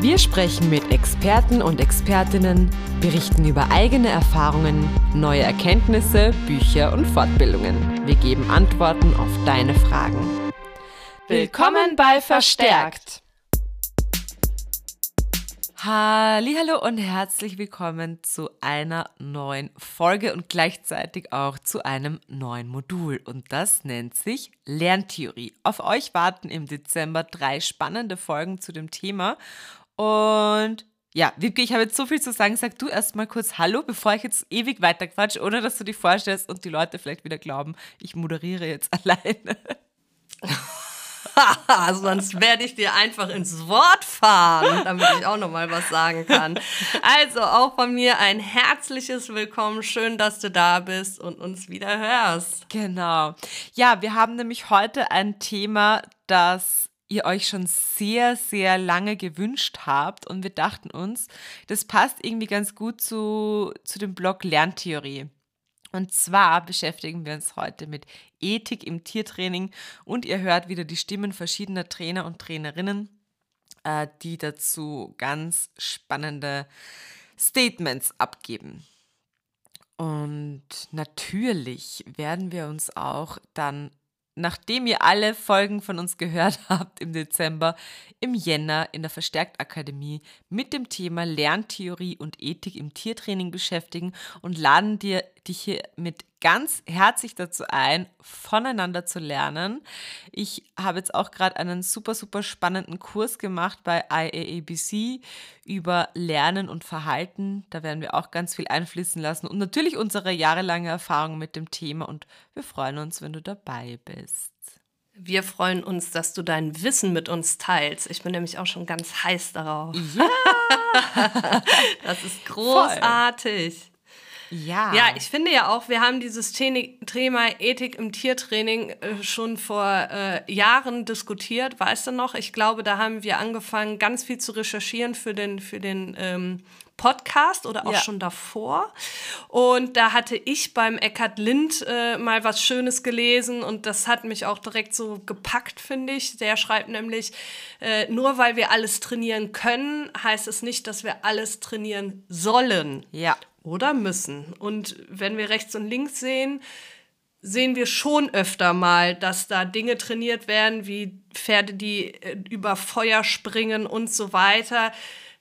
Wir sprechen mit Experten und Expertinnen, berichten über eigene Erfahrungen, neue Erkenntnisse, Bücher und Fortbildungen. Wir geben Antworten auf deine Fragen. Willkommen bei Verstärkt. Hallo und herzlich willkommen zu einer neuen Folge und gleichzeitig auch zu einem neuen Modul und das nennt sich Lerntheorie. Auf euch warten im Dezember drei spannende Folgen zu dem Thema und ja, Wiebke, ich habe jetzt so viel zu sagen. Sag du erst mal kurz Hallo, bevor ich jetzt ewig weiterquatsche, ohne dass du dich vorstellst und die Leute vielleicht wieder glauben, ich moderiere jetzt alleine. Sonst werde ich dir einfach ins Wort fahren, damit ich auch noch mal was sagen kann. Also auch von mir ein herzliches Willkommen. Schön, dass du da bist und uns wieder hörst. Genau. Ja, wir haben nämlich heute ein Thema, das ihr euch schon sehr, sehr lange gewünscht habt. Und wir dachten uns, das passt irgendwie ganz gut zu, zu dem Blog Lerntheorie. Und zwar beschäftigen wir uns heute mit Ethik im Tiertraining und ihr hört wieder die Stimmen verschiedener Trainer und Trainerinnen, äh, die dazu ganz spannende Statements abgeben. Und natürlich werden wir uns auch dann nachdem ihr alle Folgen von uns gehört habt im Dezember, im Jänner in der Verstärktakademie mit dem Thema Lerntheorie und Ethik im Tiertraining beschäftigen und laden dir dich hier mit ganz herzlich dazu ein, voneinander zu lernen. Ich habe jetzt auch gerade einen super, super spannenden Kurs gemacht bei IAABC über Lernen und Verhalten. Da werden wir auch ganz viel einfließen lassen und natürlich unsere jahrelange Erfahrung mit dem Thema und wir freuen uns, wenn du dabei bist. Wir freuen uns, dass du dein Wissen mit uns teilst. Ich bin nämlich auch schon ganz heiß darauf. Ja! das ist großartig. Voll. Ja. Ja, ich finde ja auch, wir haben dieses Thema Ethik im Tiertraining äh, schon vor äh, Jahren diskutiert, weißt du noch? Ich glaube, da haben wir angefangen, ganz viel zu recherchieren für den, für den ähm, Podcast oder auch ja. schon davor. Und da hatte ich beim Eckhard Lind äh, mal was Schönes gelesen und das hat mich auch direkt so gepackt, finde ich. Der schreibt nämlich, äh, nur weil wir alles trainieren können, heißt es nicht, dass wir alles trainieren sollen. Ja oder müssen. Und wenn wir rechts und links sehen, sehen wir schon öfter mal, dass da Dinge trainiert werden, wie Pferde, die äh, über Feuer springen und so weiter.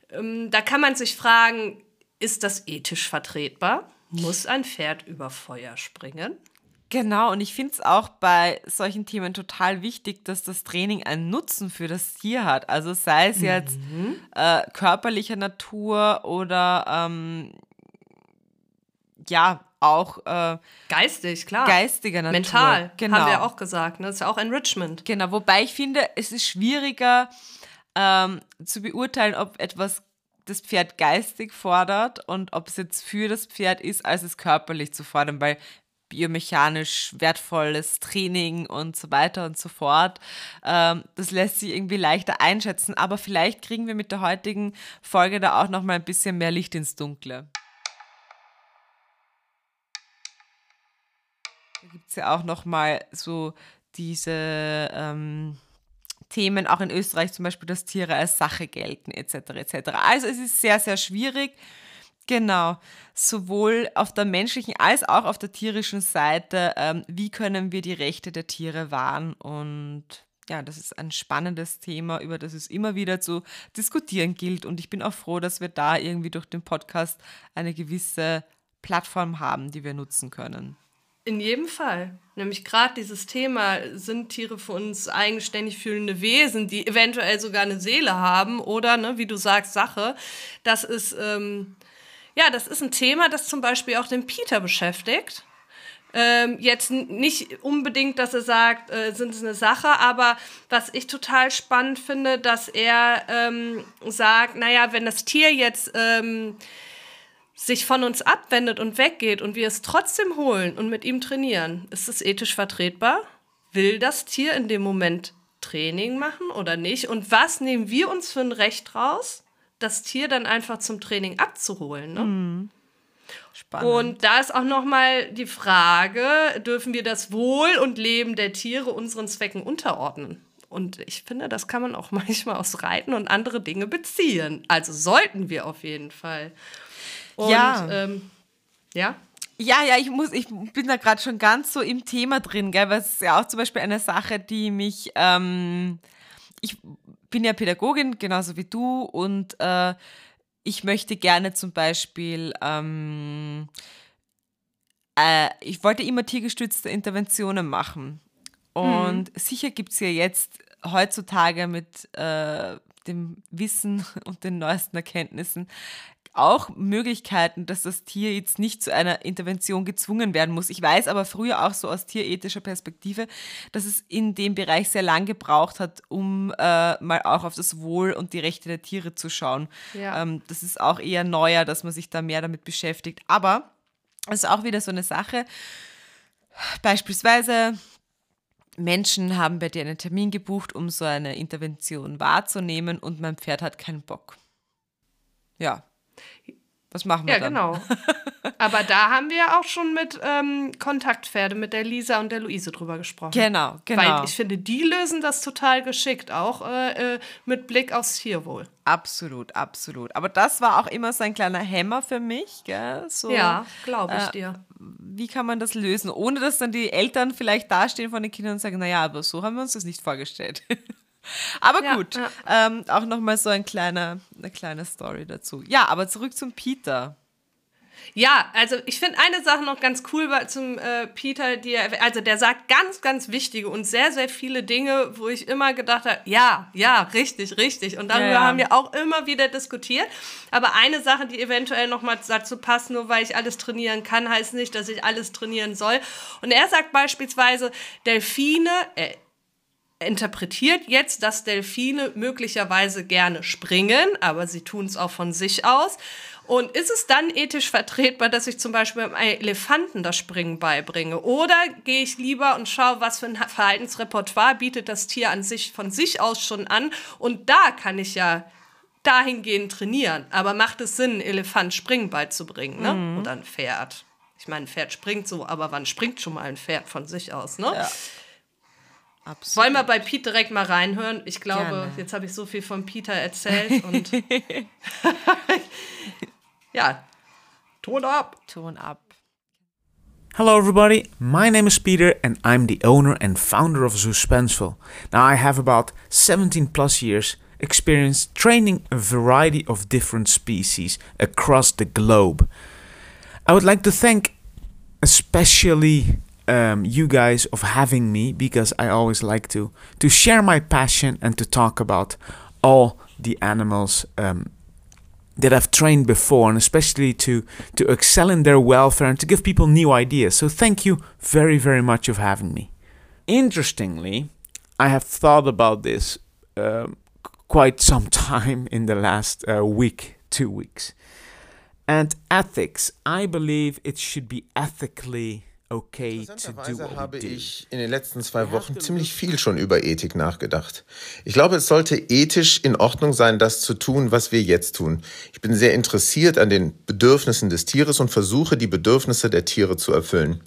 Ähm, da kann man sich fragen, ist das ethisch vertretbar? Muss ein Pferd über Feuer springen? Genau, und ich finde es auch bei solchen Themen total wichtig, dass das Training einen Nutzen für das Tier hat. Also sei es jetzt mhm. äh, körperlicher Natur oder ähm, ja, auch äh, geistig, klar. Geistiger Natur. Mental, genau. haben wir auch gesagt. Ne? Das ist ja auch Enrichment. Genau, wobei ich finde, es ist schwieriger ähm, zu beurteilen, ob etwas das Pferd geistig fordert und ob es jetzt für das Pferd ist, als es körperlich zu fordern, weil biomechanisch wertvolles Training und so weiter und so fort. Ähm, das lässt sich irgendwie leichter einschätzen, aber vielleicht kriegen wir mit der heutigen Folge da auch noch mal ein bisschen mehr Licht ins Dunkle. Es ja auch noch mal so diese ähm, Themen, auch in Österreich zum Beispiel, dass Tiere als Sache gelten, etc. etc. Also es ist sehr, sehr schwierig. Genau, sowohl auf der menschlichen als auch auf der tierischen Seite, ähm, wie können wir die Rechte der Tiere wahren und ja, das ist ein spannendes Thema, über das es immer wieder zu diskutieren gilt. Und ich bin auch froh, dass wir da irgendwie durch den Podcast eine gewisse Plattform haben, die wir nutzen können. In jedem Fall. Nämlich gerade dieses Thema, sind Tiere für uns eigenständig fühlende Wesen, die eventuell sogar eine Seele haben oder, ne, wie du sagst, Sache. Das ist, ähm, ja, das ist ein Thema, das zum Beispiel auch den Peter beschäftigt. Ähm, jetzt nicht unbedingt, dass er sagt, äh, sind es eine Sache, aber was ich total spannend finde, dass er ähm, sagt, naja, wenn das Tier jetzt ähm, sich von uns abwendet und weggeht und wir es trotzdem holen und mit ihm trainieren, ist es ethisch vertretbar? Will das Tier in dem Moment Training machen oder nicht? Und was nehmen wir uns für ein Recht raus, das Tier dann einfach zum Training abzuholen? Ne? Mhm. Spannend. Und da ist auch nochmal die Frage, dürfen wir das Wohl und Leben der Tiere unseren Zwecken unterordnen? Und ich finde, das kann man auch manchmal aus Reiten und andere Dinge beziehen. Also sollten wir auf jeden Fall. Und, ja. Ähm, ja. Ja, ja, ich muss, ich bin da gerade schon ganz so im Thema drin, gell, weil es ist ja auch zum Beispiel eine Sache, die mich, ähm, ich bin ja Pädagogin, genauso wie du, und äh, ich möchte gerne zum Beispiel, ähm, äh, ich wollte immer tiergestützte Interventionen machen. Und mhm. sicher gibt es ja jetzt heutzutage mit äh, dem Wissen und den neuesten Erkenntnissen auch Möglichkeiten, dass das Tier jetzt nicht zu einer Intervention gezwungen werden muss. Ich weiß aber früher auch so aus tierethischer Perspektive, dass es in dem Bereich sehr lang gebraucht hat, um äh, mal auch auf das Wohl und die Rechte der Tiere zu schauen. Ja. Ähm, das ist auch eher neuer, dass man sich da mehr damit beschäftigt. Aber es ist auch wieder so eine Sache. Beispielsweise Menschen haben bei dir einen Termin gebucht, um so eine Intervention wahrzunehmen und mein Pferd hat keinen Bock. Ja, was machen wir ja, dann? Ja, genau. Aber da haben wir auch schon mit ähm, Kontaktpferde, mit der Lisa und der Luise drüber gesprochen. Genau, genau. Weil ich finde, die lösen das total geschickt, auch äh, äh, mit Blick aufs Tierwohl. Absolut, absolut. Aber das war auch immer so ein kleiner Hämmer für mich, gell? So, ja, glaube ich äh, dir. Wie kann man das lösen, ohne dass dann die Eltern vielleicht dastehen von den Kindern und sagen, naja, aber so haben wir uns das nicht vorgestellt. Aber ja, gut, ja. Ähm, auch nochmal so ein kleiner, eine kleine Story dazu. Ja, aber zurück zum Peter. Ja, also ich finde eine Sache noch ganz cool zum äh, Peter, die er, also der sagt ganz, ganz wichtige und sehr, sehr viele Dinge, wo ich immer gedacht habe, ja, ja, richtig, richtig. Und darüber ja, haben wir auch immer wieder diskutiert. Aber eine Sache, die eventuell noch mal dazu passt, nur weil ich alles trainieren kann, heißt nicht, dass ich alles trainieren soll. Und er sagt beispielsweise, Delfine, äh, interpretiert jetzt, dass Delfine möglicherweise gerne springen, aber sie tun es auch von sich aus. Und ist es dann ethisch vertretbar, dass ich zum Beispiel einem Elefanten das Springen beibringe? Oder gehe ich lieber und schaue, was für ein Verhaltensrepertoire bietet das Tier an sich von sich aus schon an? Und da kann ich ja dahingehend trainieren. Aber macht es Sinn, einen Elefant Springen beizubringen? Ne? Mhm. Oder ein Pferd? Ich meine, ein Pferd springt so, aber wann springt schon mal ein Pferd von sich aus? Ne? Ja. Absolut. Wollen wir bei Pete direkt mal reinhören? Ich glaube, Gerne. jetzt habe ich so viel von Peter erzählt und ja, Ton ab. Ton ab. Hello, everybody. My name is Peter, and I'm the owner and founder of Suspenseful. Now, I have about 17 plus years experience training a variety of different species across the globe. I would like to thank especially um, you guys of having me because I always like to to share my passion and to talk about all the animals um, that I've trained before, and especially to to excel in their welfare and to give people new ideas. So thank you very very much of having me. Interestingly, I have thought about this um, quite some time in the last uh, week, two weeks. And ethics, I believe it should be ethically okay Interessanterweise habe ich in den letzten zwei Wochen ziemlich viel schon über Ethik nachgedacht. Ich glaube, es sollte ethisch in Ordnung sein, das zu tun, was wir jetzt tun. Ich bin sehr interessiert an den Bedürfnissen des Tieres und versuche, die Bedürfnisse der Tiere zu erfüllen.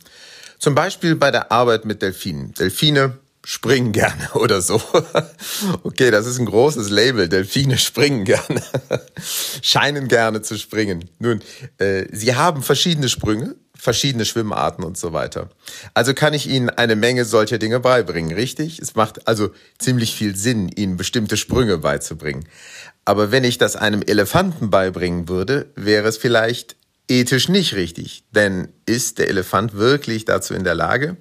Zum Beispiel bei der Arbeit mit Delfinen. Delfine springen gerne oder so. Okay, das ist ein großes Label. Delfine springen gerne, scheinen gerne zu springen. Nun, äh, sie haben verschiedene Sprünge, verschiedene Schwimmarten und so weiter. Also kann ich Ihnen eine Menge solcher Dinge beibringen, richtig? Es macht also ziemlich viel Sinn, Ihnen bestimmte Sprünge beizubringen. Aber wenn ich das einem Elefanten beibringen würde, wäre es vielleicht ethisch nicht richtig. Denn ist der Elefant wirklich dazu in der Lage?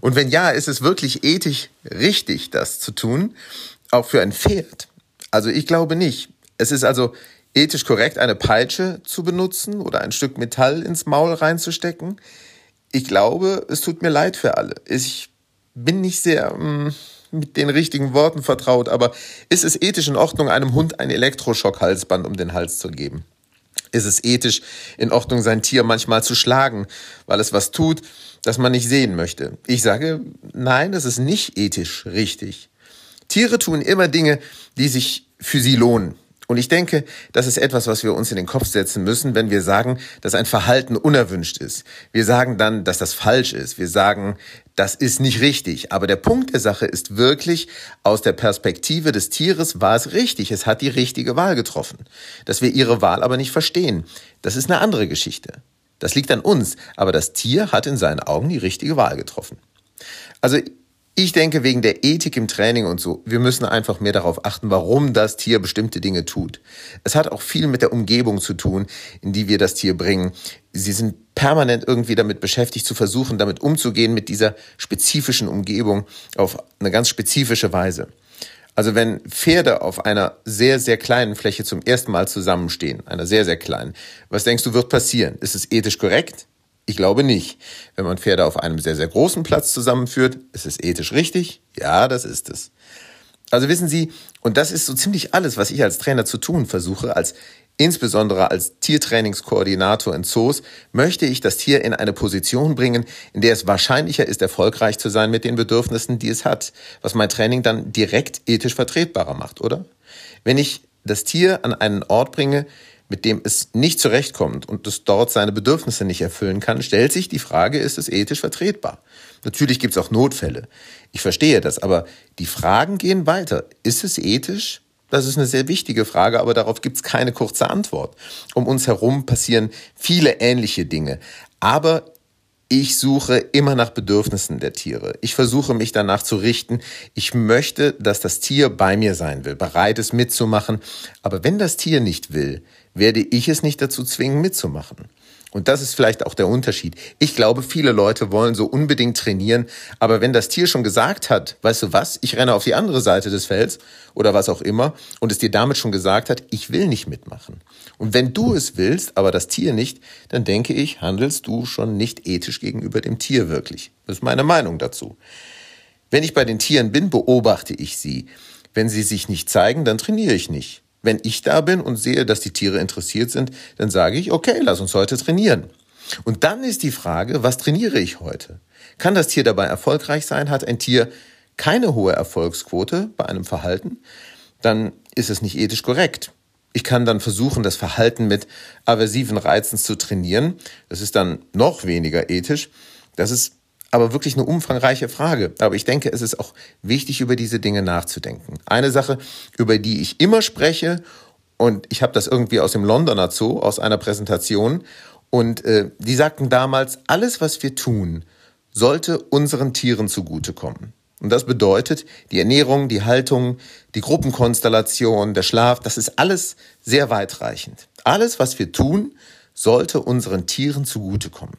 Und wenn ja, ist es wirklich ethisch richtig, das zu tun, auch für ein Pferd? Also ich glaube nicht. Es ist also ethisch korrekt, eine Peitsche zu benutzen oder ein Stück Metall ins Maul reinzustecken? ich glaube, es tut mir leid für alle. Ich bin nicht sehr mm, mit den richtigen Worten vertraut, aber ist es ethisch in Ordnung, einem Hund ein Elektroschockhalsband um den Hals zu geben? Ist es ethisch in Ordnung, sein Tier manchmal zu schlagen, weil es was tut, das man nicht sehen möchte? Ich sage, nein, das ist nicht ethisch richtig. Tiere tun immer Dinge, die sich für sie lohnen. Und ich denke, das ist etwas, was wir uns in den Kopf setzen müssen, wenn wir sagen, dass ein Verhalten unerwünscht ist. Wir sagen dann, dass das falsch ist. Wir sagen, das ist nicht richtig. Aber der Punkt der Sache ist wirklich, aus der Perspektive des Tieres war es richtig. Es hat die richtige Wahl getroffen. Dass wir ihre Wahl aber nicht verstehen, das ist eine andere Geschichte. Das liegt an uns. Aber das Tier hat in seinen Augen die richtige Wahl getroffen. Also ich denke, wegen der Ethik im Training und so, wir müssen einfach mehr darauf achten, warum das Tier bestimmte Dinge tut. Es hat auch viel mit der Umgebung zu tun, in die wir das Tier bringen. Sie sind permanent irgendwie damit beschäftigt, zu versuchen, damit umzugehen, mit dieser spezifischen Umgebung auf eine ganz spezifische Weise. Also wenn Pferde auf einer sehr, sehr kleinen Fläche zum ersten Mal zusammenstehen, einer sehr, sehr kleinen, was denkst du wird passieren? Ist es ethisch korrekt? Ich glaube nicht. Wenn man Pferde auf einem sehr, sehr großen Platz zusammenführt, ist es ethisch richtig? Ja, das ist es. Also wissen Sie, und das ist so ziemlich alles, was ich als Trainer zu tun versuche, als insbesondere als Tiertrainingskoordinator in Zoos, möchte ich das Tier in eine Position bringen, in der es wahrscheinlicher ist, erfolgreich zu sein mit den Bedürfnissen, die es hat, was mein Training dann direkt ethisch vertretbarer macht, oder? Wenn ich das Tier an einen Ort bringe, mit dem es nicht zurechtkommt und es dort seine Bedürfnisse nicht erfüllen kann, stellt sich die Frage, ist es ethisch vertretbar? Natürlich gibt es auch Notfälle. Ich verstehe das, aber die Fragen gehen weiter. Ist es ethisch? Das ist eine sehr wichtige Frage, aber darauf gibt es keine kurze Antwort. Um uns herum passieren viele ähnliche Dinge. Aber ich suche immer nach Bedürfnissen der Tiere. Ich versuche mich danach zu richten. Ich möchte, dass das Tier bei mir sein will, bereit ist mitzumachen. Aber wenn das Tier nicht will, werde ich es nicht dazu zwingen, mitzumachen. Und das ist vielleicht auch der Unterschied. Ich glaube, viele Leute wollen so unbedingt trainieren, aber wenn das Tier schon gesagt hat, weißt du was, ich renne auf die andere Seite des Felds oder was auch immer und es dir damit schon gesagt hat, ich will nicht mitmachen. Und wenn du es willst, aber das Tier nicht, dann denke ich, handelst du schon nicht ethisch gegenüber dem Tier wirklich. Das ist meine Meinung dazu. Wenn ich bei den Tieren bin, beobachte ich sie. Wenn sie sich nicht zeigen, dann trainiere ich nicht. Wenn ich da bin und sehe, dass die Tiere interessiert sind, dann sage ich, okay, lass uns heute trainieren. Und dann ist die Frage, was trainiere ich heute? Kann das Tier dabei erfolgreich sein? Hat ein Tier keine hohe Erfolgsquote bei einem Verhalten? Dann ist es nicht ethisch korrekt. Ich kann dann versuchen, das Verhalten mit aversiven Reizen zu trainieren. Das ist dann noch weniger ethisch. Das ist aber wirklich eine umfangreiche Frage. Aber ich denke, es ist auch wichtig, über diese Dinge nachzudenken. Eine Sache, über die ich immer spreche, und ich habe das irgendwie aus dem Londoner Zoo, aus einer Präsentation, und äh, die sagten damals, alles, was wir tun, sollte unseren Tieren zugutekommen. Und das bedeutet, die Ernährung, die Haltung, die Gruppenkonstellation, der Schlaf, das ist alles sehr weitreichend. Alles, was wir tun, sollte unseren Tieren zugutekommen.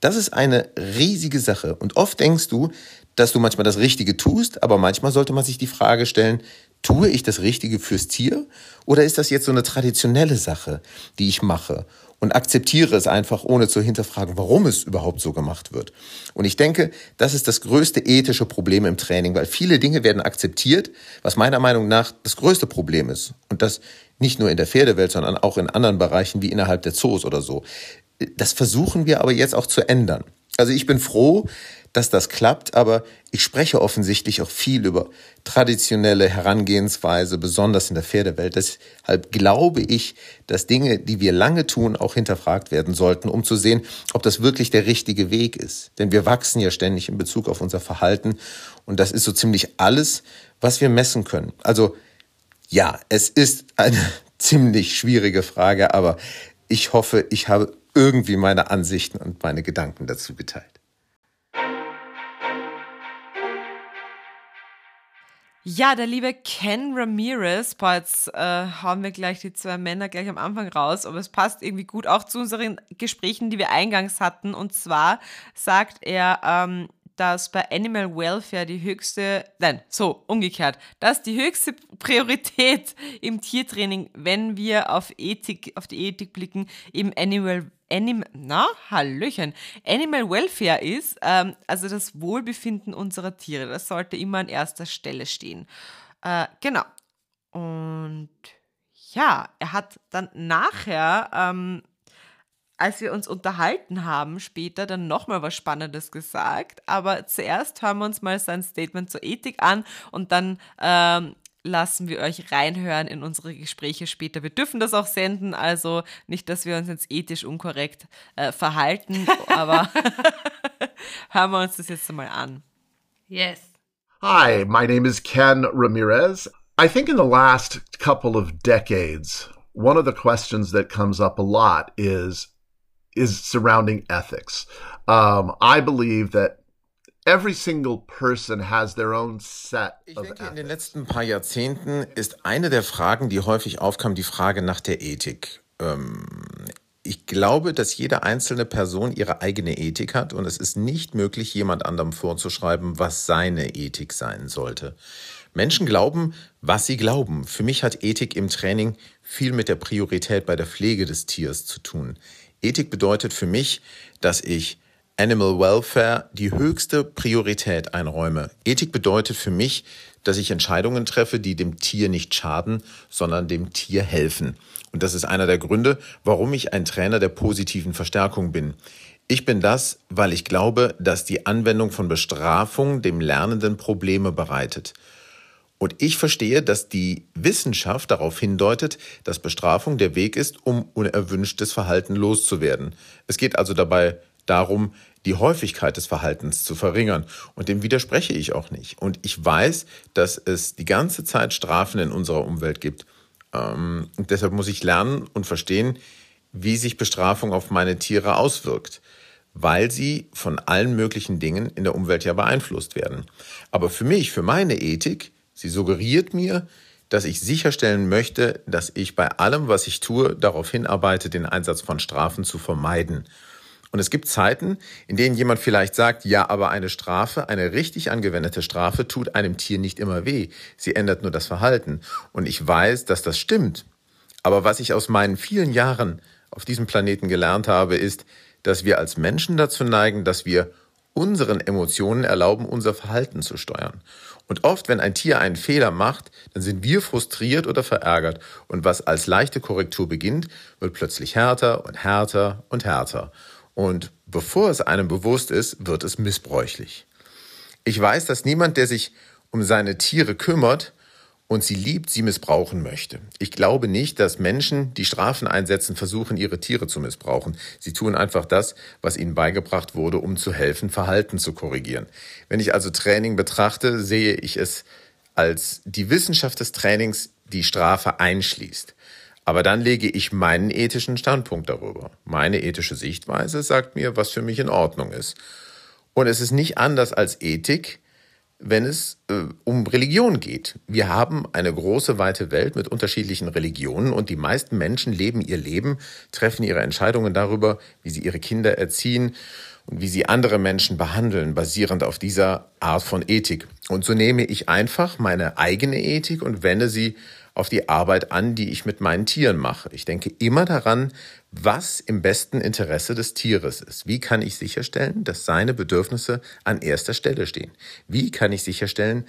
Das ist eine riesige Sache. Und oft denkst du, dass du manchmal das Richtige tust, aber manchmal sollte man sich die Frage stellen, tue ich das Richtige fürs Tier oder ist das jetzt so eine traditionelle Sache, die ich mache und akzeptiere es einfach, ohne zu hinterfragen, warum es überhaupt so gemacht wird. Und ich denke, das ist das größte ethische Problem im Training, weil viele Dinge werden akzeptiert, was meiner Meinung nach das größte Problem ist. Und das nicht nur in der Pferdewelt, sondern auch in anderen Bereichen wie innerhalb der Zoos oder so. Das versuchen wir aber jetzt auch zu ändern. Also ich bin froh, dass das klappt, aber ich spreche offensichtlich auch viel über traditionelle Herangehensweise, besonders in der Pferdewelt. Deshalb glaube ich, dass Dinge, die wir lange tun, auch hinterfragt werden sollten, um zu sehen, ob das wirklich der richtige Weg ist. Denn wir wachsen ja ständig in Bezug auf unser Verhalten und das ist so ziemlich alles, was wir messen können. Also ja, es ist eine ziemlich schwierige Frage, aber ich hoffe, ich habe irgendwie meine Ansichten und meine Gedanken dazu geteilt. Ja, der liebe Ken Ramirez, boah, jetzt äh, haben wir gleich die zwei Männer gleich am Anfang raus, aber es passt irgendwie gut auch zu unseren Gesprächen, die wir eingangs hatten. Und zwar sagt er, ähm, dass bei Animal Welfare die höchste, nein, so umgekehrt, dass die höchste Priorität im Tiertraining, wenn wir auf Ethik, auf die Ethik blicken, eben Animal Animal, na, Hallöchen, Animal Welfare ist, ähm, also das Wohlbefinden unserer Tiere. Das sollte immer an erster Stelle stehen. Äh, genau. Und ja, er hat dann nachher, ähm, als wir uns unterhalten haben, später dann nochmal was Spannendes gesagt. Aber zuerst hören wir uns mal sein Statement zur Ethik an und dann ähm, lassen wir euch reinhören in unsere Gespräche später. Wir dürfen das auch senden, also nicht, dass wir uns jetzt ethisch unkorrekt äh, verhalten, aber hören wir uns das jetzt mal an. Yes. Hi, my name is Ken Ramirez. I think in the last couple of decades, one of the questions that comes up a lot is is surrounding ethics. Um, I believe that Every single person has their own set ich denke, in den letzten paar Jahrzehnten ist eine der Fragen, die häufig aufkam, die Frage nach der Ethik. Ähm, ich glaube, dass jede einzelne Person ihre eigene Ethik hat und es ist nicht möglich, jemand anderem vorzuschreiben, was seine Ethik sein sollte. Menschen glauben, was sie glauben. Für mich hat Ethik im Training viel mit der Priorität bei der Pflege des Tiers zu tun. Ethik bedeutet für mich, dass ich Animal Welfare die höchste Priorität einräume. Ethik bedeutet für mich, dass ich Entscheidungen treffe, die dem Tier nicht schaden, sondern dem Tier helfen. Und das ist einer der Gründe, warum ich ein Trainer der positiven Verstärkung bin. Ich bin das, weil ich glaube, dass die Anwendung von Bestrafung dem Lernenden Probleme bereitet. Und ich verstehe, dass die Wissenschaft darauf hindeutet, dass Bestrafung der Weg ist, um unerwünschtes Verhalten loszuwerden. Es geht also dabei darum, die Häufigkeit des Verhaltens zu verringern. Und dem widerspreche ich auch nicht. Und ich weiß, dass es die ganze Zeit Strafen in unserer Umwelt gibt. Ähm, deshalb muss ich lernen und verstehen, wie sich Bestrafung auf meine Tiere auswirkt, weil sie von allen möglichen Dingen in der Umwelt ja beeinflusst werden. Aber für mich, für meine Ethik, sie suggeriert mir, dass ich sicherstellen möchte, dass ich bei allem, was ich tue, darauf hinarbeite, den Einsatz von Strafen zu vermeiden. Und es gibt Zeiten, in denen jemand vielleicht sagt, ja, aber eine Strafe, eine richtig angewendete Strafe tut einem Tier nicht immer weh. Sie ändert nur das Verhalten. Und ich weiß, dass das stimmt. Aber was ich aus meinen vielen Jahren auf diesem Planeten gelernt habe, ist, dass wir als Menschen dazu neigen, dass wir unseren Emotionen erlauben, unser Verhalten zu steuern. Und oft, wenn ein Tier einen Fehler macht, dann sind wir frustriert oder verärgert. Und was als leichte Korrektur beginnt, wird plötzlich härter und härter und härter. Und bevor es einem bewusst ist, wird es missbräuchlich. Ich weiß, dass niemand, der sich um seine Tiere kümmert und sie liebt, sie missbrauchen möchte. Ich glaube nicht, dass Menschen, die Strafen einsetzen, versuchen, ihre Tiere zu missbrauchen. Sie tun einfach das, was ihnen beigebracht wurde, um zu helfen, Verhalten zu korrigieren. Wenn ich also Training betrachte, sehe ich es als die Wissenschaft des Trainings, die Strafe einschließt. Aber dann lege ich meinen ethischen Standpunkt darüber. Meine ethische Sichtweise sagt mir, was für mich in Ordnung ist. Und es ist nicht anders als Ethik, wenn es äh, um Religion geht. Wir haben eine große, weite Welt mit unterschiedlichen Religionen und die meisten Menschen leben ihr Leben, treffen ihre Entscheidungen darüber, wie sie ihre Kinder erziehen und wie sie andere Menschen behandeln, basierend auf dieser Art von Ethik. Und so nehme ich einfach meine eigene Ethik und wende sie auf die Arbeit an, die ich mit meinen Tieren mache. Ich denke immer daran, was im besten Interesse des Tieres ist. Wie kann ich sicherstellen, dass seine Bedürfnisse an erster Stelle stehen? Wie kann ich sicherstellen,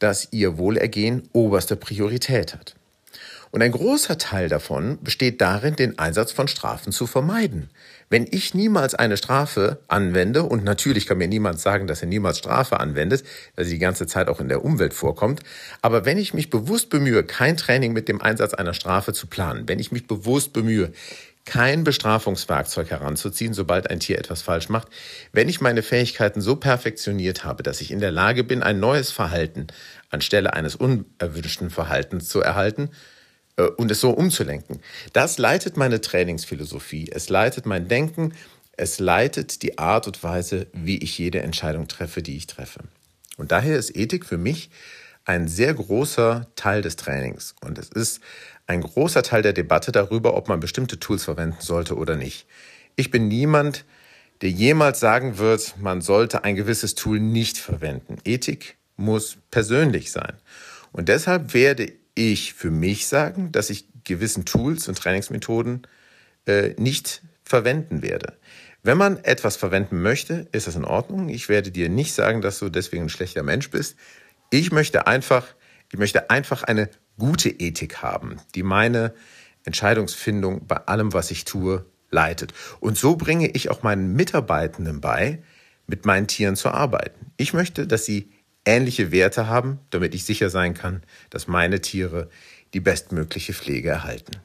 dass ihr Wohlergehen oberste Priorität hat? Und ein großer Teil davon besteht darin, den Einsatz von Strafen zu vermeiden. Wenn ich niemals eine Strafe anwende, und natürlich kann mir niemand sagen, dass er niemals Strafe anwendet, weil sie die ganze Zeit auch in der Umwelt vorkommt, aber wenn ich mich bewusst bemühe, kein Training mit dem Einsatz einer Strafe zu planen, wenn ich mich bewusst bemühe, kein Bestrafungswerkzeug heranzuziehen, sobald ein Tier etwas falsch macht, wenn ich meine Fähigkeiten so perfektioniert habe, dass ich in der Lage bin, ein neues Verhalten anstelle eines unerwünschten Verhaltens zu erhalten, und es so umzulenken. Das leitet meine Trainingsphilosophie, es leitet mein Denken, es leitet die Art und Weise, wie ich jede Entscheidung treffe, die ich treffe. Und daher ist Ethik für mich ein sehr großer Teil des Trainings. Und es ist ein großer Teil der Debatte darüber, ob man bestimmte Tools verwenden sollte oder nicht. Ich bin niemand, der jemals sagen wird, man sollte ein gewisses Tool nicht verwenden. Ethik muss persönlich sein. Und deshalb werde ich für mich sagen, dass ich gewissen Tools und Trainingsmethoden äh, nicht verwenden werde. Wenn man etwas verwenden möchte, ist das in Ordnung. Ich werde dir nicht sagen, dass du deswegen ein schlechter Mensch bist. Ich möchte einfach, ich möchte einfach eine gute Ethik haben, die meine Entscheidungsfindung bei allem, was ich tue, leitet. Und so bringe ich auch meinen Mitarbeitenden bei, mit meinen Tieren zu arbeiten. Ich möchte, dass sie ähnliche Werte haben, damit ich sicher sein kann, dass meine Tiere die bestmögliche Pflege erhalten.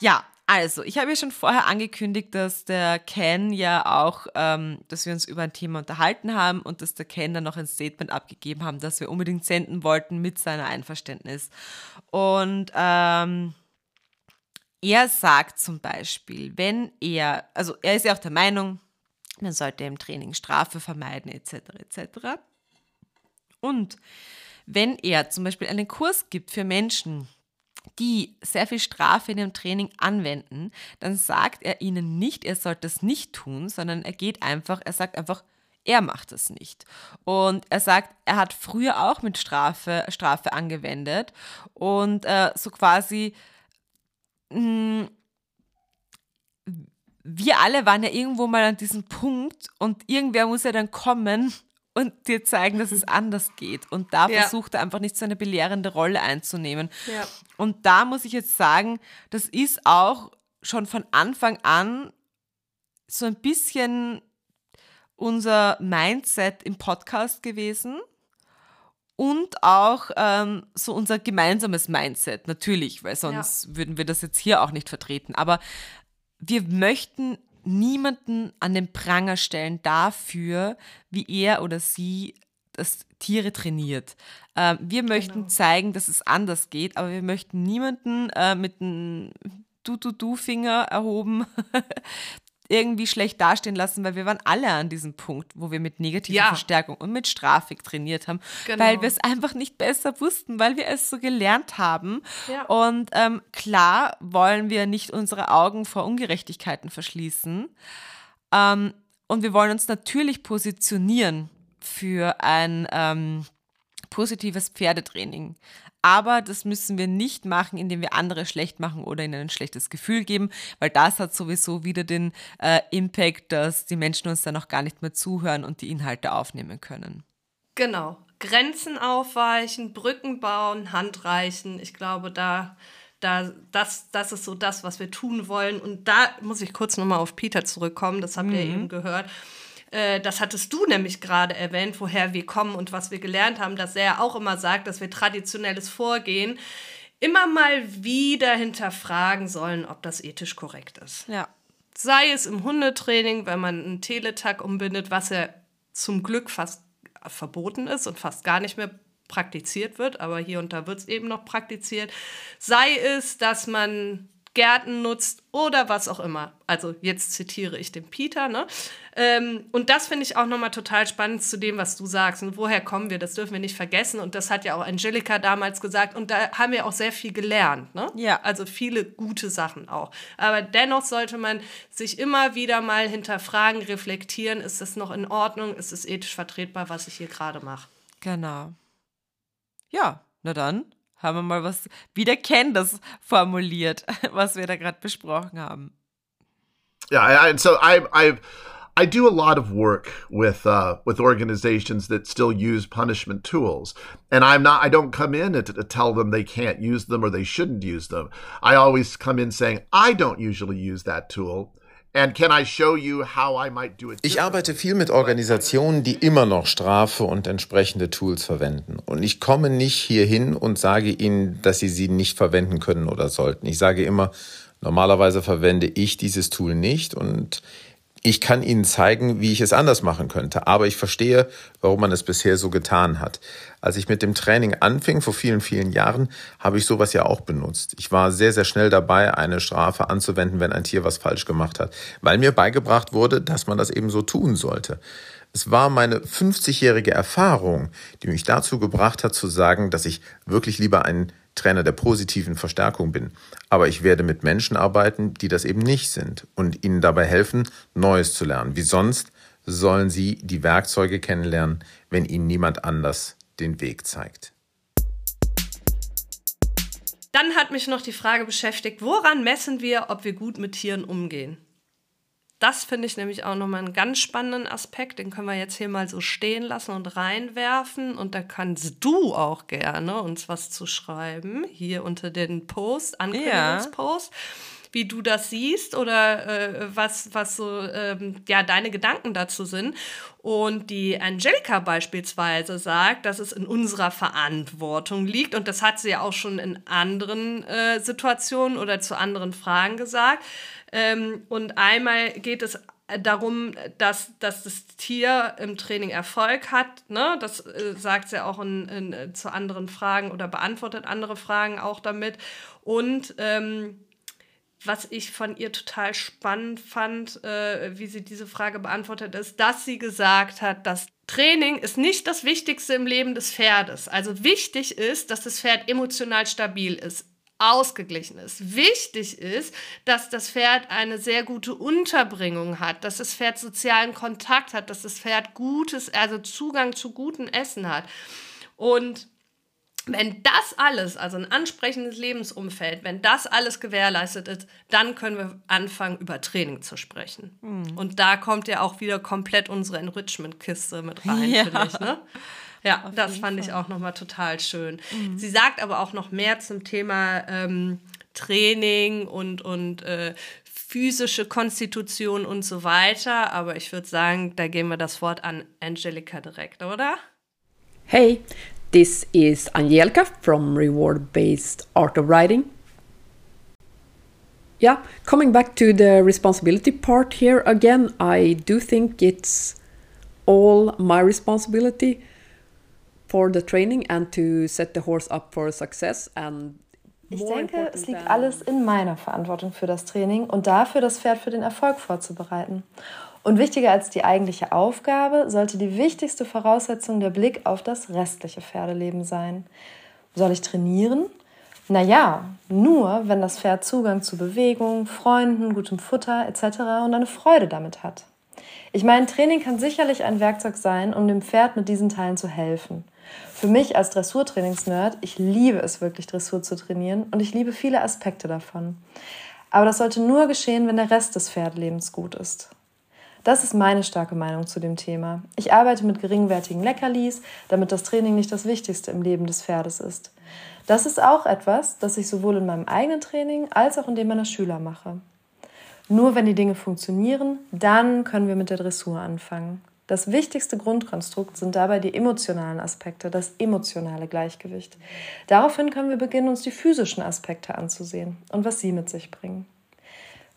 Ja, also, ich habe ja schon vorher angekündigt, dass der Ken ja auch, ähm, dass wir uns über ein Thema unterhalten haben und dass der Ken dann noch ein Statement abgegeben haben, das wir unbedingt senden wollten mit seiner Einverständnis. Und ähm, er sagt zum Beispiel, wenn er, also er ist ja auch der Meinung, man sollte im Training Strafe vermeiden, etc. etc. Und wenn er zum Beispiel einen Kurs gibt für Menschen, die sehr viel Strafe in dem Training anwenden, dann sagt er ihnen nicht, er sollte es nicht tun, sondern er geht einfach, er sagt einfach, er macht es nicht. Und er sagt, er hat früher auch mit Strafe, Strafe angewendet und äh, so quasi, mh, hm, wir alle waren ja irgendwo mal an diesem Punkt und irgendwer muss ja dann kommen und dir zeigen, dass es anders geht. Und da ja. versucht er einfach nicht so eine belehrende Rolle einzunehmen. Ja. Und da muss ich jetzt sagen, das ist auch schon von Anfang an so ein bisschen unser Mindset im Podcast gewesen und auch ähm, so unser gemeinsames Mindset, natürlich, weil sonst ja. würden wir das jetzt hier auch nicht vertreten. Aber wir möchten niemanden an den Pranger stellen dafür, wie er oder sie das Tiere trainiert. Ähm, wir möchten genau. zeigen, dass es anders geht, aber wir möchten niemanden äh, mit einem Du-Du-Du-Finger erhoben irgendwie schlecht dastehen lassen, weil wir waren alle an diesem Punkt, wo wir mit negativer ja. Verstärkung und mit Strafe trainiert haben, genau. weil wir es einfach nicht besser wussten, weil wir es so gelernt haben. Ja. Und ähm, klar wollen wir nicht unsere Augen vor Ungerechtigkeiten verschließen. Ähm, und wir wollen uns natürlich positionieren für ein ähm, positives Pferdetraining. Aber das müssen wir nicht machen, indem wir andere schlecht machen oder ihnen ein schlechtes Gefühl geben, weil das hat sowieso wieder den äh, Impact, dass die Menschen uns dann auch gar nicht mehr zuhören und die Inhalte aufnehmen können. Genau. Grenzen aufweichen, Brücken bauen, Handreichen. Ich glaube, da, da, das, das ist so das, was wir tun wollen. Und da muss ich kurz nochmal auf Peter zurückkommen. Das habt mhm. ihr eben gehört. Äh, das hattest du nämlich gerade erwähnt, woher wir kommen und was wir gelernt haben, dass er auch immer sagt, dass wir traditionelles Vorgehen immer mal wieder hinterfragen sollen, ob das ethisch korrekt ist. Ja. Sei es im Hundetraining, wenn man einen Teletag umbindet, was ja zum Glück fast verboten ist und fast gar nicht mehr praktiziert wird, aber hier und da wird es eben noch praktiziert. Sei es, dass man Gärten nutzt oder was auch immer. Also jetzt zitiere ich den Peter. Ne? Ähm, und das finde ich auch nochmal total spannend zu dem, was du sagst. Und woher kommen wir? Das dürfen wir nicht vergessen. Und das hat ja auch Angelika damals gesagt. Und da haben wir auch sehr viel gelernt. Ne? Ja. Also viele gute Sachen auch. Aber dennoch sollte man sich immer wieder mal hinterfragen, reflektieren. Ist es noch in Ordnung? Ist es ethisch vertretbar, was ich hier gerade mache? Genau. Ja, na dann haben wir mal was wieder das formuliert, was wir da gerade besprochen haben. Yeah, and so I I I do a lot of work with uh, with organizations that still use punishment tools, and I'm not. I don't come in to, to tell them they can't use them or they shouldn't use them. I always come in saying I don't usually use that tool. Ich arbeite viel mit Organisationen, die immer noch Strafe und entsprechende Tools verwenden. Und ich komme nicht hierhin und sage ihnen, dass sie sie nicht verwenden können oder sollten. Ich sage immer, normalerweise verwende ich dieses Tool nicht und ich kann Ihnen zeigen, wie ich es anders machen könnte, aber ich verstehe, warum man es bisher so getan hat. Als ich mit dem Training anfing, vor vielen, vielen Jahren, habe ich sowas ja auch benutzt. Ich war sehr, sehr schnell dabei, eine Strafe anzuwenden, wenn ein Tier was falsch gemacht hat, weil mir beigebracht wurde, dass man das eben so tun sollte. Es war meine 50-jährige Erfahrung, die mich dazu gebracht hat zu sagen, dass ich wirklich lieber einen Trainer der positiven Verstärkung bin. Aber ich werde mit Menschen arbeiten, die das eben nicht sind und ihnen dabei helfen, Neues zu lernen. Wie sonst sollen sie die Werkzeuge kennenlernen, wenn ihnen niemand anders den Weg zeigt. Dann hat mich noch die Frage beschäftigt, woran messen wir, ob wir gut mit Tieren umgehen? Das finde ich nämlich auch nochmal einen ganz spannenden Aspekt. Den können wir jetzt hier mal so stehen lassen und reinwerfen. Und da kannst du auch gerne uns was zu schreiben, hier unter den Post, Ankündigungspost. Ja wie du das siehst oder äh, was, was so ähm, ja, deine Gedanken dazu sind. Und die Angelika beispielsweise sagt, dass es in unserer Verantwortung liegt. Und das hat sie ja auch schon in anderen äh, Situationen oder zu anderen Fragen gesagt ähm, und einmal geht es darum, dass, dass das Tier im Training Erfolg hat. Ne? Das äh, sagt sie auch in, in, äh, zu anderen Fragen oder beantwortet andere Fragen auch damit. Und ähm, was ich von ihr total spannend fand, äh, wie sie diese Frage beantwortet, ist, dass sie gesagt hat, dass Training ist nicht das Wichtigste im Leben des Pferdes. Also wichtig ist, dass das Pferd emotional stabil ist ausgeglichen ist. Wichtig ist, dass das Pferd eine sehr gute Unterbringung hat, dass das Pferd sozialen Kontakt hat, dass das Pferd gutes, also Zugang zu gutem Essen hat. Und wenn das alles, also ein ansprechendes Lebensumfeld, wenn das alles gewährleistet ist, dann können wir anfangen, über Training zu sprechen. Mhm. Und da kommt ja auch wieder komplett unsere Enrichment-Kiste mit rein, ja. finde ich. Ne? Ja, Auf das fand Fall. ich auch nochmal total schön. Mhm. Sie sagt aber auch noch mehr zum Thema ähm, Training und, und äh, physische Konstitution und so weiter. Aber ich würde sagen, da gehen wir das Wort an Angelika direkt, oder? Hey, this is Angelika from Reward Based Art of Writing. Yeah, coming back to the responsibility part here again, I do think it's all my responsibility for the training and to set the horse up for success and ich denke, es liegt alles in meiner Verantwortung für das Training und dafür, das Pferd für den Erfolg vorzubereiten. Und wichtiger als die eigentliche Aufgabe sollte die wichtigste Voraussetzung der Blick auf das restliche Pferdeleben sein. Soll ich trainieren? Naja, nur wenn das Pferd Zugang zu Bewegung, Freunden, gutem Futter etc. und eine Freude damit hat. Ich meine, Training kann sicherlich ein Werkzeug sein, um dem Pferd mit diesen Teilen zu helfen. Für mich als Dressurtrainingsnerd, ich liebe es wirklich, Dressur zu trainieren und ich liebe viele Aspekte davon. Aber das sollte nur geschehen, wenn der Rest des Pferdlebens gut ist. Das ist meine starke Meinung zu dem Thema. Ich arbeite mit geringwertigen Leckerlis, damit das Training nicht das Wichtigste im Leben des Pferdes ist. Das ist auch etwas, das ich sowohl in meinem eigenen Training als auch in dem meiner Schüler mache. Nur wenn die Dinge funktionieren, dann können wir mit der Dressur anfangen. Das wichtigste Grundkonstrukt sind dabei die emotionalen Aspekte, das emotionale Gleichgewicht. Daraufhin können wir beginnen, uns die physischen Aspekte anzusehen und was sie mit sich bringen.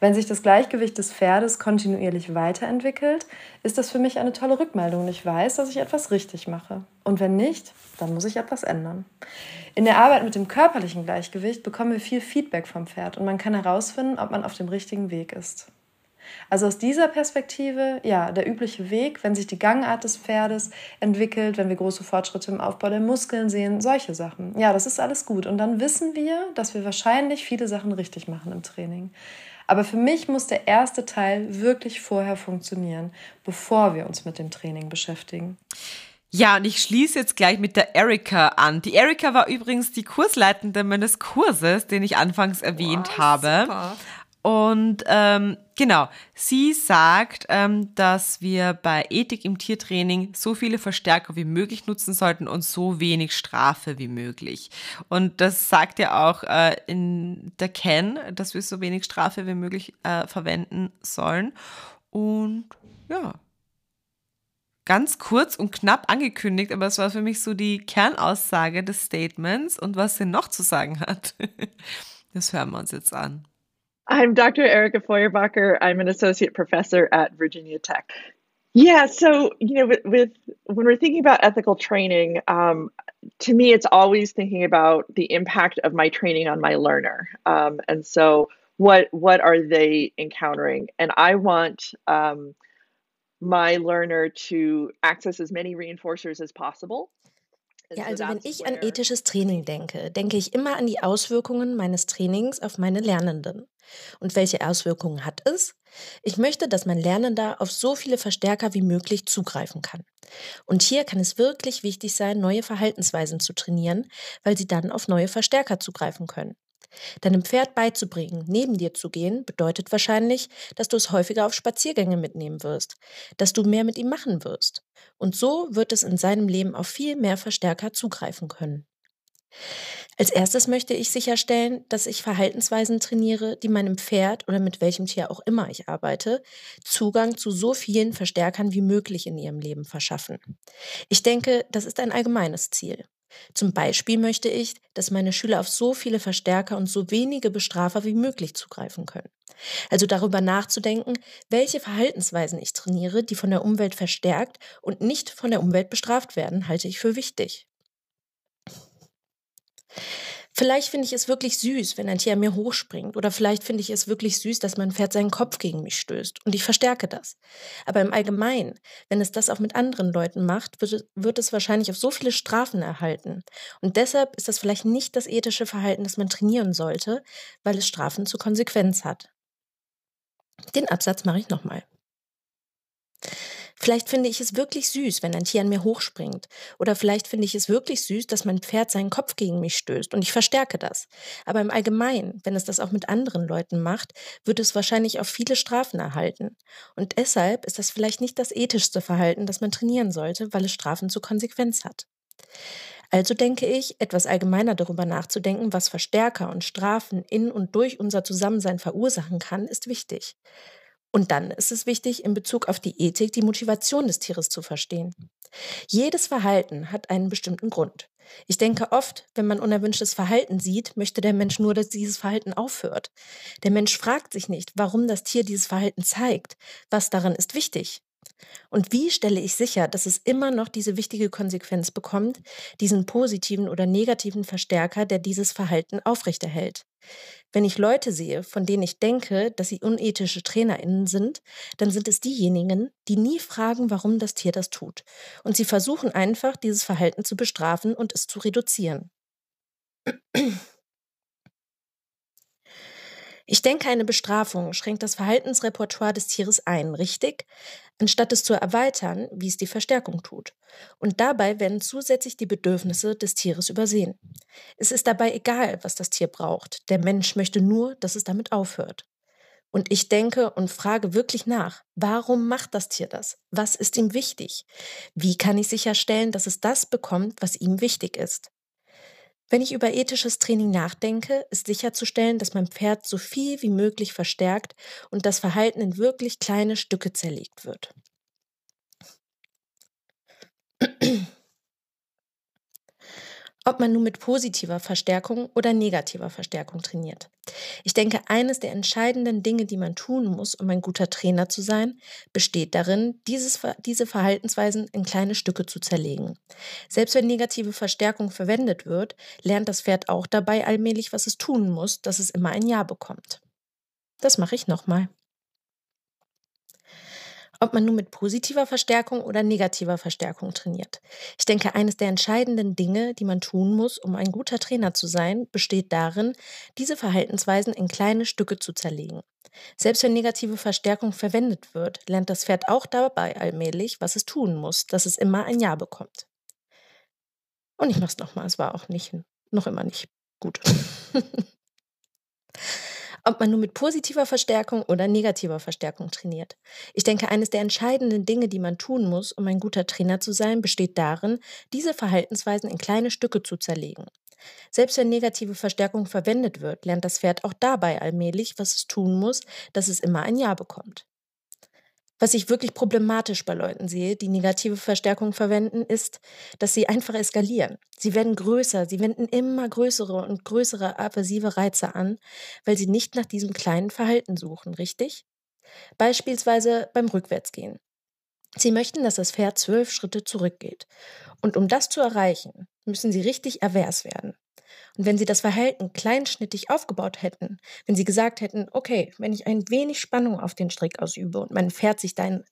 Wenn sich das Gleichgewicht des Pferdes kontinuierlich weiterentwickelt, ist das für mich eine tolle Rückmeldung ich weiß, dass ich etwas richtig mache. Und wenn nicht, dann muss ich etwas ändern. In der Arbeit mit dem körperlichen Gleichgewicht bekommen wir viel Feedback vom Pferd und man kann herausfinden, ob man auf dem richtigen Weg ist. Also aus dieser Perspektive, ja, der übliche Weg, wenn sich die Gangart des Pferdes entwickelt, wenn wir große Fortschritte im Aufbau der Muskeln sehen, solche Sachen. Ja, das ist alles gut. Und dann wissen wir, dass wir wahrscheinlich viele Sachen richtig machen im Training. Aber für mich muss der erste Teil wirklich vorher funktionieren, bevor wir uns mit dem Training beschäftigen. Ja, und ich schließe jetzt gleich mit der Erika an. Die Erika war übrigens die Kursleitende meines Kurses, den ich anfangs erwähnt wow, habe. Super. Und ähm, genau, sie sagt, ähm, dass wir bei Ethik im Tiertraining so viele Verstärker wie möglich nutzen sollten und so wenig Strafe wie möglich. Und das sagt ja auch äh, in der Ken, dass wir so wenig Strafe wie möglich äh, verwenden sollen. Und ja, ganz kurz und knapp angekündigt, aber es war für mich so die Kernaussage des Statements und was sie noch zu sagen hat. Das hören wir uns jetzt an. I'm Dr. Erica Feuerbacher. I'm an associate professor at Virginia Tech. Yeah, so you know, with, with when we're thinking about ethical training, um, to me, it's always thinking about the impact of my training on my learner, um, and so what what are they encountering? And I want um, my learner to access as many reinforcers as possible. Ja, also wenn ich an ethisches Training denke, denke ich immer an die Auswirkungen meines Trainings auf meine Lernenden. Und welche Auswirkungen hat es? Ich möchte, dass mein Lernender auf so viele Verstärker wie möglich zugreifen kann. Und hier kann es wirklich wichtig sein, neue Verhaltensweisen zu trainieren, weil sie dann auf neue Verstärker zugreifen können. Deinem Pferd beizubringen, neben dir zu gehen, bedeutet wahrscheinlich, dass du es häufiger auf Spaziergänge mitnehmen wirst, dass du mehr mit ihm machen wirst. Und so wird es in seinem Leben auf viel mehr Verstärker zugreifen können. Als erstes möchte ich sicherstellen, dass ich Verhaltensweisen trainiere, die meinem Pferd oder mit welchem Tier auch immer ich arbeite, Zugang zu so vielen Verstärkern wie möglich in ihrem Leben verschaffen. Ich denke, das ist ein allgemeines Ziel. Zum Beispiel möchte ich, dass meine Schüler auf so viele Verstärker und so wenige Bestrafer wie möglich zugreifen können. Also darüber nachzudenken, welche Verhaltensweisen ich trainiere, die von der Umwelt verstärkt und nicht von der Umwelt bestraft werden, halte ich für wichtig. Vielleicht finde ich es wirklich süß, wenn ein Tier mir hochspringt. Oder vielleicht finde ich es wirklich süß, dass mein Pferd seinen Kopf gegen mich stößt. Und ich verstärke das. Aber im Allgemeinen, wenn es das auch mit anderen Leuten macht, wird es, wird es wahrscheinlich auf so viele Strafen erhalten. Und deshalb ist das vielleicht nicht das ethische Verhalten, das man trainieren sollte, weil es Strafen zur Konsequenz hat. Den Absatz mache ich nochmal. Vielleicht finde ich es wirklich süß, wenn ein Tier an mir hochspringt. Oder vielleicht finde ich es wirklich süß, dass mein Pferd seinen Kopf gegen mich stößt und ich verstärke das. Aber im Allgemeinen, wenn es das auch mit anderen Leuten macht, wird es wahrscheinlich auf viele Strafen erhalten. Und deshalb ist das vielleicht nicht das ethischste Verhalten, das man trainieren sollte, weil es Strafen zur Konsequenz hat. Also denke ich, etwas allgemeiner darüber nachzudenken, was Verstärker und Strafen in und durch unser Zusammensein verursachen kann, ist wichtig. Und dann ist es wichtig, in Bezug auf die Ethik die Motivation des Tieres zu verstehen. Jedes Verhalten hat einen bestimmten Grund. Ich denke oft, wenn man unerwünschtes Verhalten sieht, möchte der Mensch nur, dass dieses Verhalten aufhört. Der Mensch fragt sich nicht, warum das Tier dieses Verhalten zeigt. Was daran ist wichtig? Und wie stelle ich sicher, dass es immer noch diese wichtige Konsequenz bekommt, diesen positiven oder negativen Verstärker, der dieses Verhalten aufrechterhält? Wenn ich Leute sehe, von denen ich denke, dass sie unethische Trainerinnen sind, dann sind es diejenigen, die nie fragen, warum das Tier das tut. Und sie versuchen einfach, dieses Verhalten zu bestrafen und es zu reduzieren. Ich denke, eine Bestrafung schränkt das Verhaltensrepertoire des Tieres ein, richtig? Anstatt es zu erweitern, wie es die Verstärkung tut. Und dabei werden zusätzlich die Bedürfnisse des Tieres übersehen. Es ist dabei egal, was das Tier braucht. Der Mensch möchte nur, dass es damit aufhört. Und ich denke und frage wirklich nach, warum macht das Tier das? Was ist ihm wichtig? Wie kann ich sicherstellen, dass es das bekommt, was ihm wichtig ist? Wenn ich über ethisches Training nachdenke, ist sicherzustellen, dass mein Pferd so viel wie möglich verstärkt und das Verhalten in wirklich kleine Stücke zerlegt wird. Ob man nun mit positiver Verstärkung oder negativer Verstärkung trainiert. Ich denke, eines der entscheidenden Dinge, die man tun muss, um ein guter Trainer zu sein, besteht darin, dieses, diese Verhaltensweisen in kleine Stücke zu zerlegen. Selbst wenn negative Verstärkung verwendet wird, lernt das Pferd auch dabei allmählich, was es tun muss, dass es immer ein Ja bekommt. Das mache ich nochmal ob man nun mit positiver Verstärkung oder negativer Verstärkung trainiert. Ich denke, eines der entscheidenden Dinge, die man tun muss, um ein guter Trainer zu sein, besteht darin, diese Verhaltensweisen in kleine Stücke zu zerlegen. Selbst wenn negative Verstärkung verwendet wird, lernt das Pferd auch dabei allmählich, was es tun muss, dass es immer ein Ja bekommt. Und ich mach's nochmal, es war auch nicht, noch immer nicht gut. ob man nur mit positiver Verstärkung oder negativer Verstärkung trainiert. Ich denke, eines der entscheidenden Dinge, die man tun muss, um ein guter Trainer zu sein, besteht darin, diese Verhaltensweisen in kleine Stücke zu zerlegen. Selbst wenn negative Verstärkung verwendet wird, lernt das Pferd auch dabei allmählich, was es tun muss, dass es immer ein Ja bekommt. Was ich wirklich problematisch bei Leuten sehe, die negative Verstärkung verwenden, ist, dass sie einfach eskalieren. Sie werden größer, sie wenden immer größere und größere aversive Reize an, weil sie nicht nach diesem kleinen Verhalten suchen, richtig? Beispielsweise beim Rückwärtsgehen. Sie möchten, dass das Pferd zwölf Schritte zurückgeht. Und um das zu erreichen, müssen sie richtig erwehrs werden. Und wenn sie das Verhalten kleinschnittig aufgebaut hätten, wenn sie gesagt hätten, okay, wenn ich ein wenig Spannung auf den Strick ausübe und mein Pferd sich dann,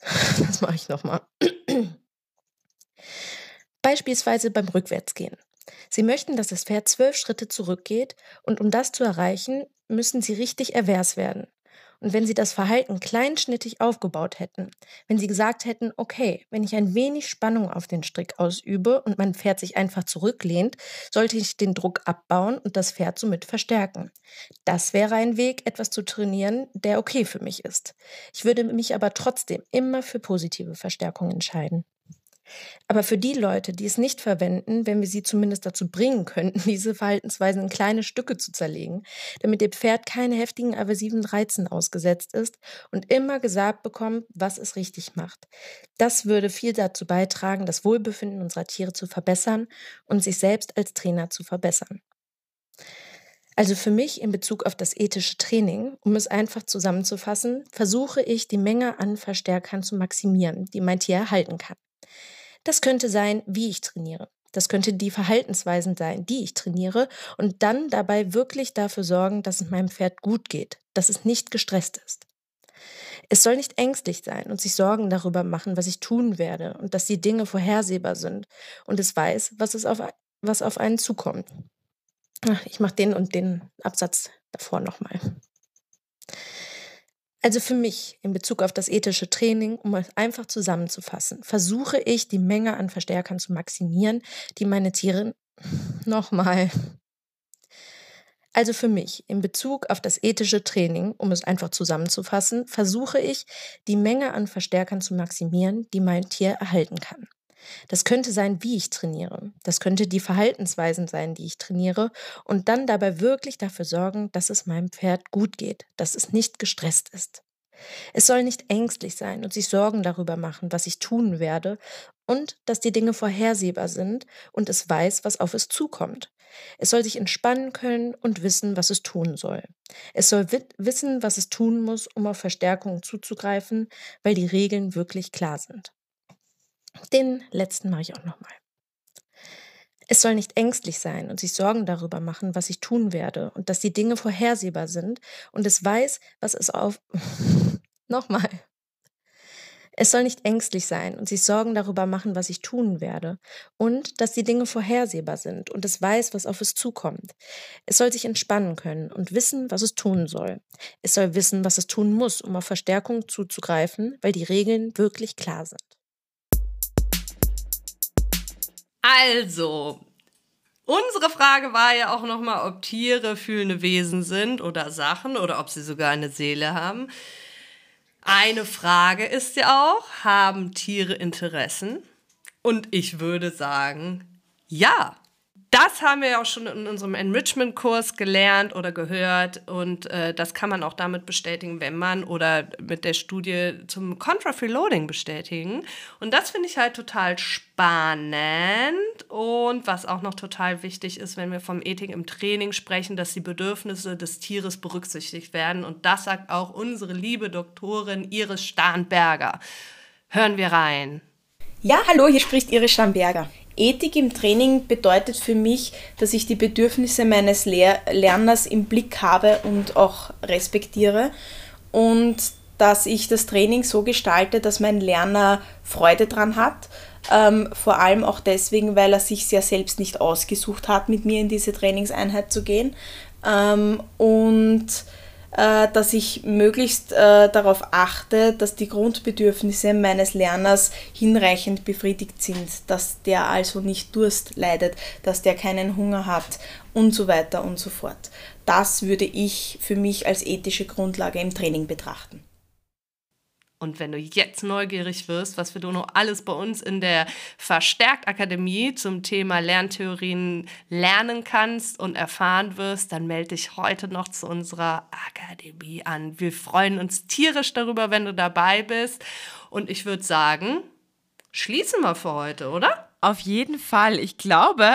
das mache ich nochmal, beispielsweise beim Rückwärtsgehen. Sie möchten, dass das Pferd zwölf Schritte zurückgeht und um das zu erreichen, müssen sie richtig erwehrs werden. Und wenn sie das Verhalten kleinschnittig aufgebaut hätten, wenn sie gesagt hätten, okay, wenn ich ein wenig Spannung auf den Strick ausübe und mein Pferd sich einfach zurücklehnt, sollte ich den Druck abbauen und das Pferd somit verstärken. Das wäre ein Weg, etwas zu trainieren, der okay für mich ist. Ich würde mich aber trotzdem immer für positive Verstärkung entscheiden. Aber für die Leute, die es nicht verwenden, wenn wir sie zumindest dazu bringen könnten, diese Verhaltensweisen in kleine Stücke zu zerlegen, damit ihr Pferd keine heftigen aversiven Reizen ausgesetzt ist und immer gesagt bekommt, was es richtig macht. Das würde viel dazu beitragen, das Wohlbefinden unserer Tiere zu verbessern und sich selbst als Trainer zu verbessern. Also für mich in Bezug auf das ethische Training, um es einfach zusammenzufassen, versuche ich die Menge an Verstärkern zu maximieren, die mein Tier erhalten kann. Das könnte sein, wie ich trainiere. Das könnte die Verhaltensweisen sein, die ich trainiere und dann dabei wirklich dafür sorgen, dass es meinem Pferd gut geht, dass es nicht gestresst ist. Es soll nicht ängstlich sein und sich Sorgen darüber machen, was ich tun werde und dass die Dinge vorhersehbar sind und es weiß, was, es auf, was auf einen zukommt. Ich mache den und den Absatz davor nochmal. Also für mich in Bezug auf das ethische Training, um es einfach zusammenzufassen, versuche ich die Menge an Verstärkern zu maximieren, die meine Tiere nochmal. Also für mich in Bezug auf das ethische Training, um es einfach zusammenzufassen, versuche ich die Menge an Verstärkern zu maximieren, die mein Tier erhalten kann. Das könnte sein, wie ich trainiere. Das könnte die Verhaltensweisen sein, die ich trainiere und dann dabei wirklich dafür sorgen, dass es meinem Pferd gut geht, dass es nicht gestresst ist. Es soll nicht ängstlich sein und sich Sorgen darüber machen, was ich tun werde und dass die Dinge vorhersehbar sind und es weiß, was auf es zukommt. Es soll sich entspannen können und wissen, was es tun soll. Es soll wissen, was es tun muss, um auf Verstärkungen zuzugreifen, weil die Regeln wirklich klar sind. Den letzten mache ich auch nochmal. Es soll nicht ängstlich sein und sich Sorgen darüber machen, was ich tun werde und dass die Dinge vorhersehbar sind und es weiß, was es auf. nochmal. Es soll nicht ängstlich sein und sich Sorgen darüber machen, was ich tun werde und dass die Dinge vorhersehbar sind und es weiß, was auf es zukommt. Es soll sich entspannen können und wissen, was es tun soll. Es soll wissen, was es tun muss, um auf Verstärkung zuzugreifen, weil die Regeln wirklich klar sind. Also, unsere Frage war ja auch nochmal, ob Tiere fühlende Wesen sind oder Sachen oder ob sie sogar eine Seele haben. Eine Frage ist ja auch, haben Tiere Interessen? Und ich würde sagen, ja das haben wir ja auch schon in unserem Enrichment-Kurs gelernt oder gehört und äh, das kann man auch damit bestätigen, wenn man oder mit der Studie zum Contra-Freeloading bestätigen. Und das finde ich halt total spannend und was auch noch total wichtig ist, wenn wir vom Ethik im Training sprechen, dass die Bedürfnisse des Tieres berücksichtigt werden und das sagt auch unsere liebe Doktorin Iris Starnberger. Hören wir rein. Ja, hallo, hier spricht Iris Starnberger. Ethik im Training bedeutet für mich, dass ich die Bedürfnisse meines Lehr Lerners im Blick habe und auch respektiere und dass ich das Training so gestalte, dass mein Lerner Freude dran hat. Ähm, vor allem auch deswegen, weil er sich ja selbst nicht ausgesucht hat, mit mir in diese Trainingseinheit zu gehen. Ähm, und dass ich möglichst äh, darauf achte, dass die Grundbedürfnisse meines Lerners hinreichend befriedigt sind, dass der also nicht Durst leidet, dass der keinen Hunger hat und so weiter und so fort. Das würde ich für mich als ethische Grundlage im Training betrachten. Und wenn du jetzt neugierig wirst, was wir noch alles bei uns in der Verstärkt-Akademie zum Thema Lerntheorien lernen kannst und erfahren wirst, dann melde dich heute noch zu unserer Akademie an. Wir freuen uns tierisch darüber, wenn du dabei bist. Und ich würde sagen, schließen wir für heute, oder? Auf jeden Fall. Ich glaube,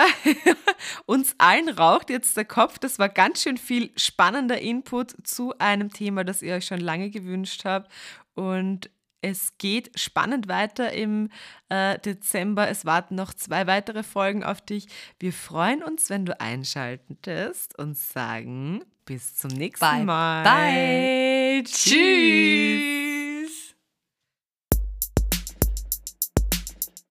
uns allen raucht jetzt der Kopf. Das war ganz schön viel spannender Input zu einem Thema, das ihr euch schon lange gewünscht habt. Und es geht spannend weiter im äh, Dezember. Es warten noch zwei weitere Folgen auf dich. Wir freuen uns, wenn du einschaltest und sagen bis zum nächsten Bye. Mal. Bye. Tschüss.